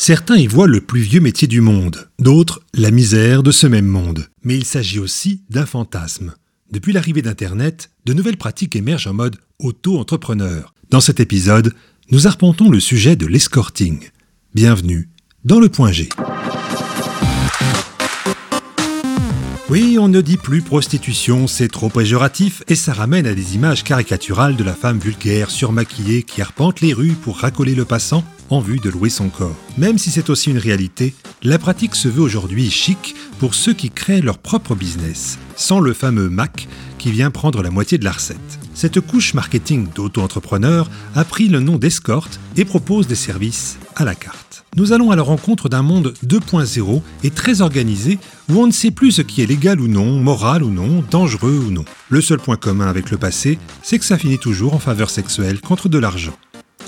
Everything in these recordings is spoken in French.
Certains y voient le plus vieux métier du monde, d'autres la misère de ce même monde. Mais il s'agit aussi d'un fantasme. Depuis l'arrivée d'Internet, de nouvelles pratiques émergent en mode auto-entrepreneur. Dans cet épisode, nous arpentons le sujet de l'escorting. Bienvenue dans le point G. Oui, on ne dit plus prostitution, c'est trop péjoratif et ça ramène à des images caricaturales de la femme vulgaire surmaquillée qui arpente les rues pour racoler le passant en vue de louer son corps. Même si c'est aussi une réalité, la pratique se veut aujourd'hui chic pour ceux qui créent leur propre business, sans le fameux Mac qui vient prendre la moitié de la recette. Cette couche marketing d'auto-entrepreneur a pris le nom d'escorte et propose des services à la carte. Nous allons à la rencontre d'un monde 2.0 et très organisé où on ne sait plus ce qui est légal ou non, moral ou non, dangereux ou non. Le seul point commun avec le passé, c'est que ça finit toujours en faveur sexuelle contre de l'argent.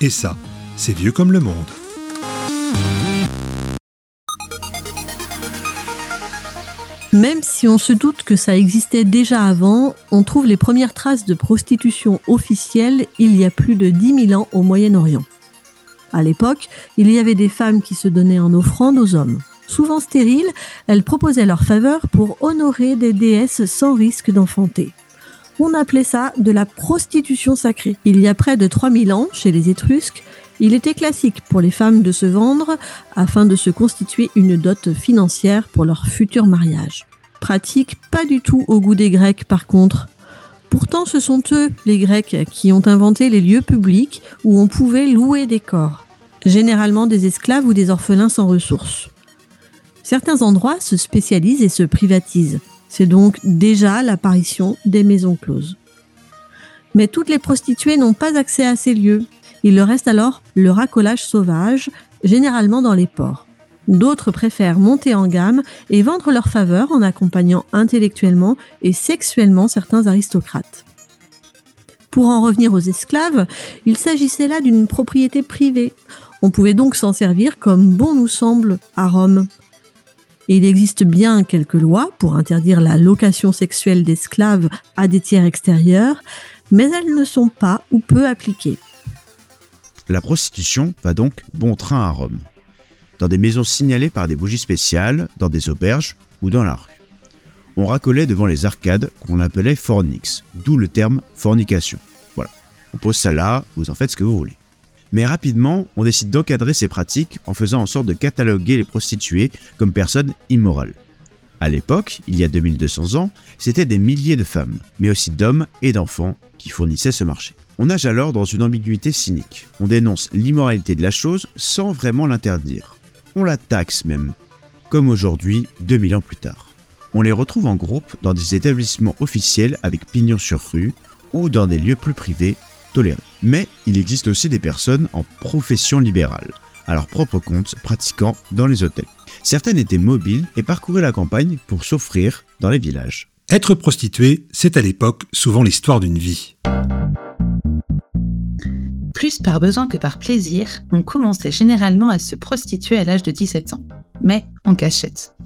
Et ça, c'est vieux comme le monde. Même si on se doute que ça existait déjà avant, on trouve les premières traces de prostitution officielle il y a plus de 10 000 ans au Moyen-Orient. À l'époque, il y avait des femmes qui se donnaient en offrande aux hommes. Souvent stériles, elles proposaient leur faveur pour honorer des déesses sans risque d'enfanter. On appelait ça de la prostitution sacrée. Il y a près de 3000 ans, chez les Étrusques, il était classique pour les femmes de se vendre afin de se constituer une dot financière pour leur futur mariage. Pratique pas du tout au goût des Grecs par contre. Pourtant, ce sont eux, les Grecs, qui ont inventé les lieux publics où on pouvait louer des corps, généralement des esclaves ou des orphelins sans ressources. Certains endroits se spécialisent et se privatisent. C'est donc déjà l'apparition des maisons closes. Mais toutes les prostituées n'ont pas accès à ces lieux. Il leur reste alors le racolage sauvage, généralement dans les ports. D'autres préfèrent monter en gamme et vendre leur faveur en accompagnant intellectuellement et sexuellement certains aristocrates. Pour en revenir aux esclaves, il s'agissait là d'une propriété privée. On pouvait donc s'en servir comme bon nous semble à Rome. Il existe bien quelques lois pour interdire la location sexuelle d'esclaves à des tiers extérieurs, mais elles ne sont pas ou peu appliquées. La prostitution va donc bon train à Rome dans des maisons signalées par des bougies spéciales, dans des auberges ou dans la rue. On racolait devant les arcades qu'on appelait fornix, d'où le terme fornication. Voilà, on pose ça là, vous en faites ce que vous voulez. Mais rapidement, on décide d'encadrer ces pratiques en faisant en sorte de cataloguer les prostituées comme personnes immorales. À l'époque, il y a 2200 ans, c'était des milliers de femmes, mais aussi d'hommes et d'enfants qui fournissaient ce marché. On nage alors dans une ambiguïté cynique. On dénonce l'immoralité de la chose sans vraiment l'interdire on la taxe même, comme aujourd'hui, 2000 ans plus tard. On les retrouve en groupe dans des établissements officiels avec pignon sur rue ou dans des lieux plus privés tolérés. Mais il existe aussi des personnes en profession libérale, à leur propre compte pratiquant dans les hôtels. Certaines étaient mobiles et parcouraient la campagne pour s'offrir dans les villages. Être prostituée, c'est à l'époque souvent l'histoire d'une vie. Plus par besoin que par plaisir, on commençait généralement à se prostituer à l'âge de 17 ans, mais en cachette.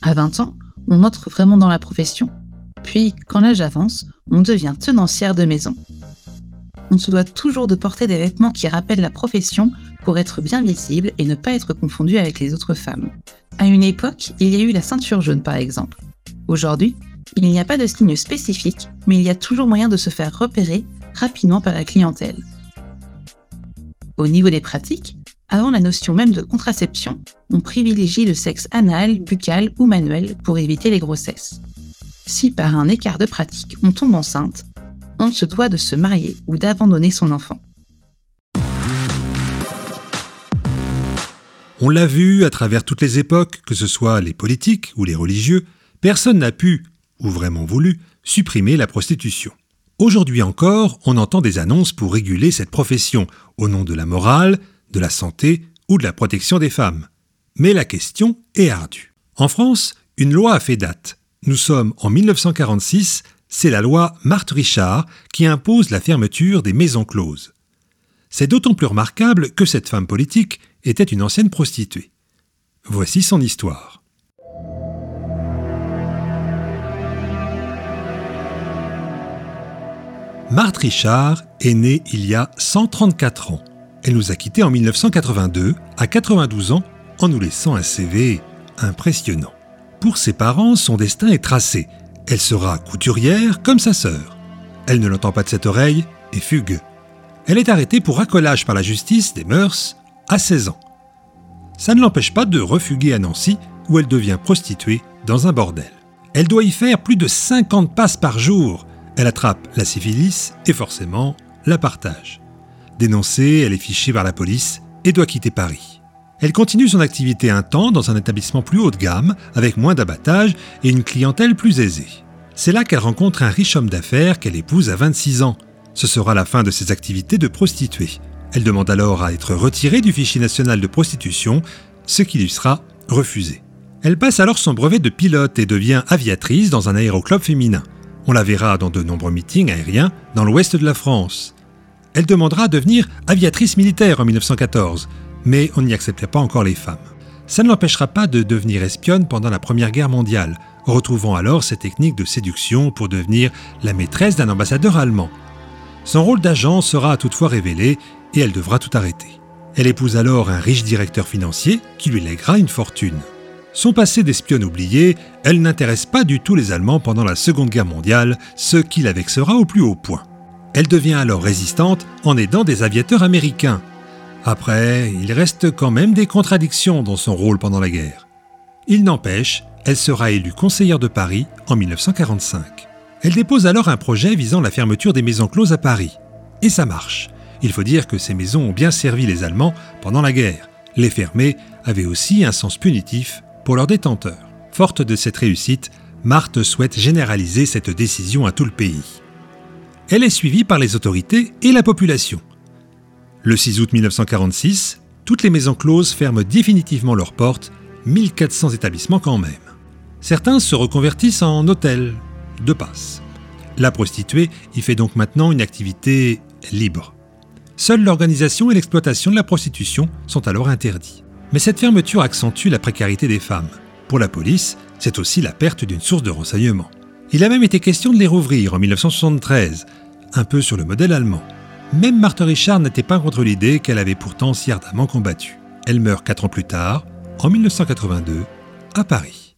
À 20 ans, on entre vraiment dans la profession. Puis, quand l'âge avance, on devient tenancière de maison. On se doit toujours de porter des vêtements qui rappellent la profession pour être bien visible et ne pas être confondu avec les autres femmes. À une époque, il y a eu la ceinture jaune par exemple. Aujourd'hui, il n'y a pas de signe spécifique, mais il y a toujours moyen de se faire repérer rapidement par la clientèle. Au niveau des pratiques, avant la notion même de contraception, on privilégie le sexe anal, buccal ou manuel pour éviter les grossesses. Si par un écart de pratique on tombe enceinte, on se doit de se marier ou d'abandonner son enfant. On l'a vu à travers toutes les époques, que ce soit les politiques ou les religieux, personne n'a pu, ou vraiment voulu, supprimer la prostitution. Aujourd'hui encore, on entend des annonces pour réguler cette profession, au nom de la morale, de la santé ou de la protection des femmes. Mais la question est ardue. En France, une loi a fait date. Nous sommes en 1946, c'est la loi Marthe-Richard qui impose la fermeture des maisons closes. C'est d'autant plus remarquable que cette femme politique était une ancienne prostituée. Voici son histoire. Marthe Richard est née il y a 134 ans. Elle nous a quittés en 1982, à 92 ans, en nous laissant un CV impressionnant. Pour ses parents, son destin est tracé. Elle sera couturière comme sa sœur. Elle ne l'entend pas de cette oreille et fugue. Elle est arrêtée pour racolage par la justice des mœurs à 16 ans. Ça ne l'empêche pas de refuguer à Nancy où elle devient prostituée dans un bordel. Elle doit y faire plus de 50 passes par jour. Elle attrape la syphilis et forcément la partage. Dénoncée, elle est fichée par la police et doit quitter Paris. Elle continue son activité un temps dans un établissement plus haut de gamme, avec moins d'abattage et une clientèle plus aisée. C'est là qu'elle rencontre un riche homme d'affaires qu'elle épouse à 26 ans. Ce sera la fin de ses activités de prostituée. Elle demande alors à être retirée du fichier national de prostitution, ce qui lui sera refusé. Elle passe alors son brevet de pilote et devient aviatrice dans un aéroclub féminin. On la verra dans de nombreux meetings aériens dans l'ouest de la France. Elle demandera à devenir aviatrice militaire en 1914, mais on n'y acceptait pas encore les femmes. Ça ne l'empêchera pas de devenir espionne pendant la Première Guerre mondiale, retrouvant alors ses techniques de séduction pour devenir la maîtresse d'un ambassadeur allemand. Son rôle d'agent sera toutefois révélé et elle devra tout arrêter. Elle épouse alors un riche directeur financier qui lui lèguera une fortune. Son passé d'espionne oubliée, elle n'intéresse pas du tout les Allemands pendant la Seconde Guerre mondiale, ce qui la vexera au plus haut point. Elle devient alors résistante en aidant des aviateurs américains, après, il reste quand même des contradictions dans son rôle pendant la guerre. Il n'empêche, elle sera élue conseillère de Paris en 1945. Elle dépose alors un projet visant la fermeture des maisons closes à Paris. Et ça marche. Il faut dire que ces maisons ont bien servi les Allemands pendant la guerre. Les fermer avait aussi un sens punitif pour leurs détenteurs. Forte de cette réussite, Marthe souhaite généraliser cette décision à tout le pays. Elle est suivie par les autorités et la population. Le 6 août 1946, toutes les maisons closes ferment définitivement leurs portes, 1400 établissements quand même. Certains se reconvertissent en hôtels, de passe. La prostituée y fait donc maintenant une activité libre. Seule l'organisation et l'exploitation de la prostitution sont alors interdits. Mais cette fermeture accentue la précarité des femmes. Pour la police, c'est aussi la perte d'une source de renseignement. Il a même été question de les rouvrir en 1973, un peu sur le modèle allemand. Même Marthe Richard n'était pas contre l'idée qu'elle avait pourtant si ardemment combattue. Elle meurt quatre ans plus tard, en 1982, à Paris.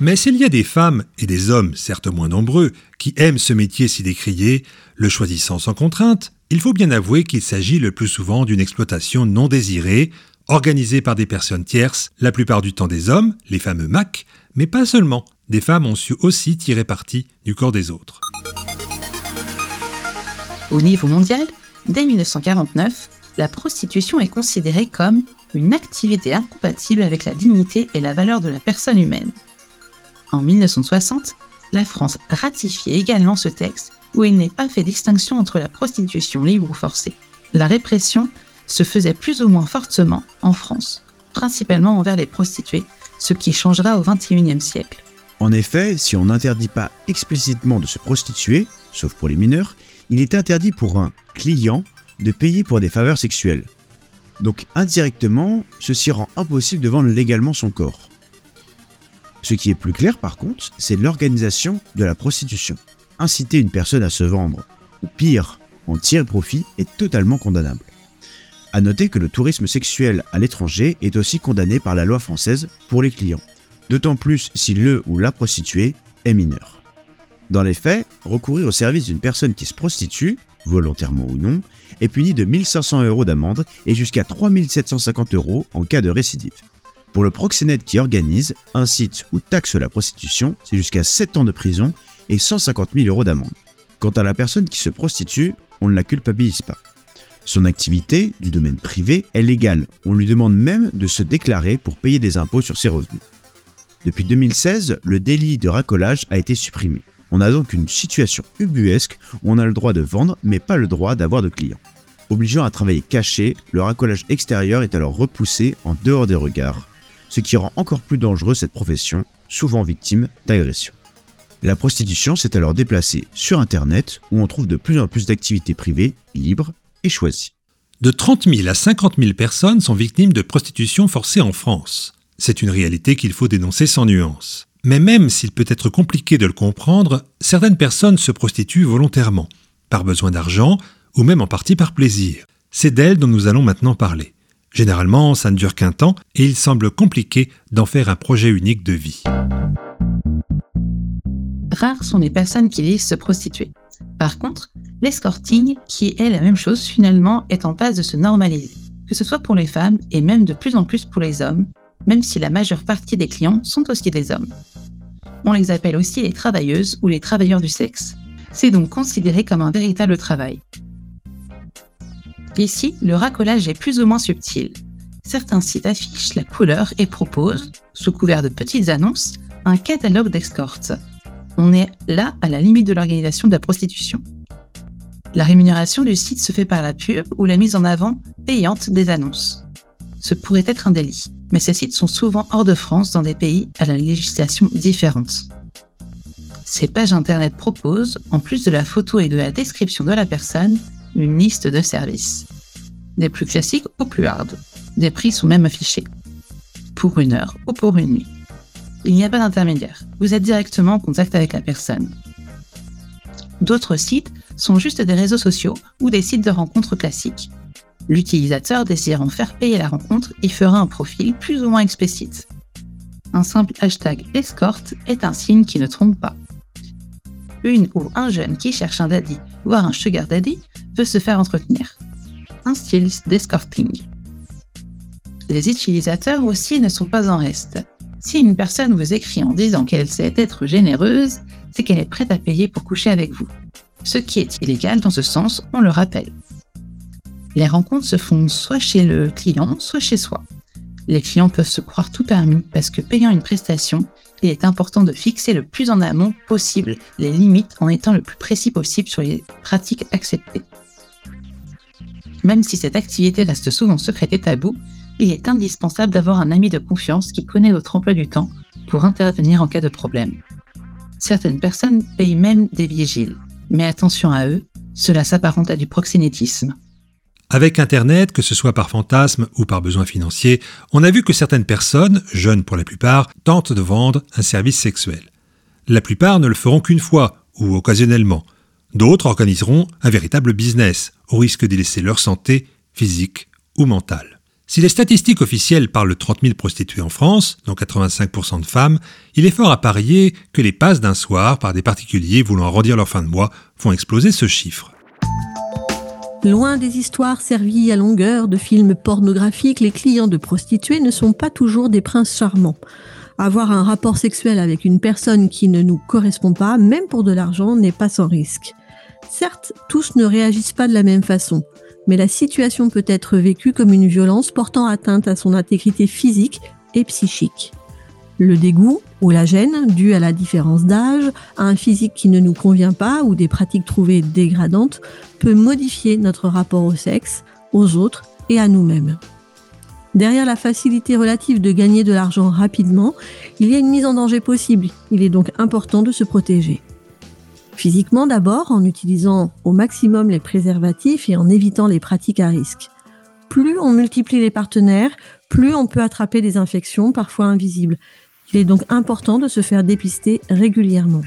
Mais s'il y a des femmes et des hommes, certes moins nombreux, qui aiment ce métier si décrié, le choisissant sans contrainte, il faut bien avouer qu'il s'agit le plus souvent d'une exploitation non désirée, organisée par des personnes tierces, la plupart du temps des hommes, les fameux MAC, mais pas seulement. Des femmes ont su aussi tirer parti du corps des autres. Au niveau mondial, dès 1949, la prostitution est considérée comme une activité incompatible avec la dignité et la valeur de la personne humaine. En 1960, la France ratifiait également ce texte où il n'est pas fait distinction entre la prostitution libre ou forcée. La répression se faisait plus ou moins fortement en France, principalement envers les prostituées, ce qui changera au XXIe siècle. En effet, si on n'interdit pas explicitement de se prostituer, sauf pour les mineurs, il est interdit pour un client de payer pour des faveurs sexuelles. Donc indirectement, ceci rend impossible de vendre légalement son corps. Ce qui est plus clair par contre, c'est l'organisation de la prostitution. Inciter une personne à se vendre, ou pire, en tirer profit, est totalement condamnable. A noter que le tourisme sexuel à l'étranger est aussi condamné par la loi française pour les clients, d'autant plus si le ou la prostituée est mineur. Dans les faits, recourir au service d'une personne qui se prostitue, volontairement ou non, est puni de 1500 euros d'amende et jusqu'à 3750 euros en cas de récidive. Pour le proxénète qui organise, incite ou taxe la prostitution, c'est jusqu'à 7 ans de prison et 150 000 euros d'amende. Quant à la personne qui se prostitue, on ne la culpabilise pas. Son activité, du domaine privé, est légale. On lui demande même de se déclarer pour payer des impôts sur ses revenus. Depuis 2016, le délit de racolage a été supprimé. On a donc une situation ubuesque où on a le droit de vendre mais pas le droit d'avoir de clients. Obligeant à travailler caché, le racolage extérieur est alors repoussé en dehors des regards, ce qui rend encore plus dangereux cette profession, souvent victime d'agressions. La prostitution s'est alors déplacée sur Internet où on trouve de plus en plus d'activités privées, libres et choisies. De 30 000 à 50 000 personnes sont victimes de prostitution forcée en France. C'est une réalité qu'il faut dénoncer sans nuance. Mais même s'il peut être compliqué de le comprendre, certaines personnes se prostituent volontairement, par besoin d'argent ou même en partie par plaisir. C'est d'elle dont nous allons maintenant parler. Généralement, ça ne dure qu'un temps et il semble compliqué d'en faire un projet unique de vie. Rares sont les personnes qui disent se prostituer. Par contre, l'escorting, qui est la même chose finalement, est en passe de se normaliser, que ce soit pour les femmes et même de plus en plus pour les hommes, même si la majeure partie des clients sont aussi des hommes. On les appelle aussi les travailleuses ou les travailleurs du sexe. C'est donc considéré comme un véritable travail. Ici, le racolage est plus ou moins subtil? Certains sites affichent la couleur et proposent, sous couvert de petites annonces, un catalogue d'escortes. On est là à la limite de l'organisation de la prostitution. La rémunération du site se fait par la pub ou la mise en avant payante des annonces. Ce pourrait être un délit, mais ces sites sont souvent hors de France dans des pays à la législation différente. Ces pages internet proposent, en plus de la photo et de la description de la personne, une liste de services. Des plus classiques aux plus hard. Des prix sont même affichés. Pour une heure ou pour une nuit. Il n'y a pas d'intermédiaire. Vous êtes directement en contact avec la personne. D'autres sites sont juste des réseaux sociaux ou des sites de rencontres classiques. L'utilisateur désirant faire payer la rencontre y fera un profil plus ou moins explicite. Un simple hashtag escorte est un signe qui ne trompe pas. Une ou un jeune qui cherche un daddy, voire un sugar daddy, peut se faire entretenir. Un style d'escorting. Les utilisateurs aussi ne sont pas en reste. Si une personne vous écrit en disant qu'elle sait être généreuse, c'est qu'elle est prête à payer pour coucher avec vous. Ce qui est illégal dans ce sens, on le rappelle. Les rencontres se font soit chez le client, soit chez soi. Les clients peuvent se croire tout permis parce que payant une prestation, il est important de fixer le plus en amont possible les limites en étant le plus précis possible sur les pratiques acceptées. Même si cette activité reste souvent secrète et tabou, il est indispensable d'avoir un ami de confiance qui connaît votre emploi du temps pour intervenir en cas de problème. Certaines personnes payent même des vigiles, mais attention à eux, cela s'apparente à du proxénétisme. Avec Internet, que ce soit par fantasme ou par besoin financier, on a vu que certaines personnes, jeunes pour la plupart, tentent de vendre un service sexuel. La plupart ne le feront qu'une fois ou occasionnellement. D'autres organiseront un véritable business, au risque d'y laisser leur santé, physique ou mentale. Si les statistiques officielles parlent de 30 000 prostituées en France, dont 85% de femmes, il est fort à parier que les passes d'un soir par des particuliers voulant arrondir leur fin de mois font exploser ce chiffre. Loin des histoires servies à longueur de films pornographiques, les clients de prostituées ne sont pas toujours des princes charmants. Avoir un rapport sexuel avec une personne qui ne nous correspond pas, même pour de l'argent, n'est pas sans risque. Certes, tous ne réagissent pas de la même façon, mais la situation peut être vécue comme une violence portant atteinte à son intégrité physique et psychique. Le dégoût ou la gêne, due à la différence d'âge, à un physique qui ne nous convient pas ou des pratiques trouvées dégradantes, peut modifier notre rapport au sexe, aux autres et à nous-mêmes. Derrière la facilité relative de gagner de l'argent rapidement, il y a une mise en danger possible. Il est donc important de se protéger. Physiquement d'abord, en utilisant au maximum les préservatifs et en évitant les pratiques à risque. Plus on multiplie les partenaires, plus on peut attraper des infections parfois invisibles. Il est donc important de se faire dépister régulièrement.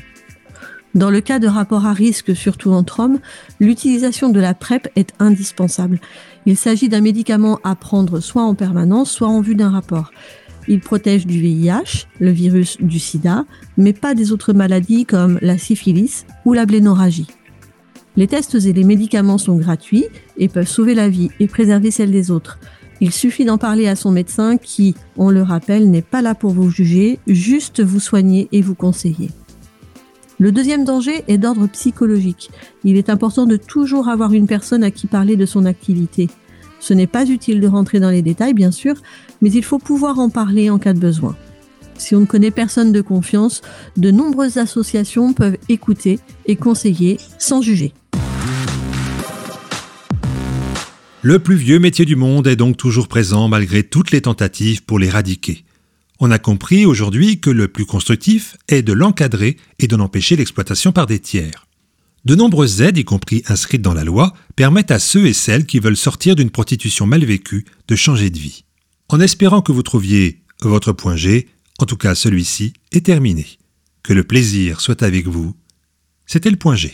Dans le cas de rapports à risque, surtout entre hommes, l'utilisation de la PrEP est indispensable. Il s'agit d'un médicament à prendre soit en permanence, soit en vue d'un rapport. Il protège du VIH, le virus du sida, mais pas des autres maladies comme la syphilis ou la blénorragie. Les tests et les médicaments sont gratuits et peuvent sauver la vie et préserver celle des autres. Il suffit d'en parler à son médecin qui, on le rappelle, n'est pas là pour vous juger, juste vous soigner et vous conseiller. Le deuxième danger est d'ordre psychologique. Il est important de toujours avoir une personne à qui parler de son activité. Ce n'est pas utile de rentrer dans les détails, bien sûr, mais il faut pouvoir en parler en cas de besoin. Si on ne connaît personne de confiance, de nombreuses associations peuvent écouter et conseiller sans juger. Le plus vieux métier du monde est donc toujours présent malgré toutes les tentatives pour l'éradiquer. On a compris aujourd'hui que le plus constructif est de l'encadrer et d'en empêcher l'exploitation par des tiers. De nombreuses aides, y compris inscrites dans la loi, permettent à ceux et celles qui veulent sortir d'une prostitution mal vécue de changer de vie. En espérant que vous trouviez votre point G, en tout cas celui-ci est terminé. Que le plaisir soit avec vous. C'était le point G.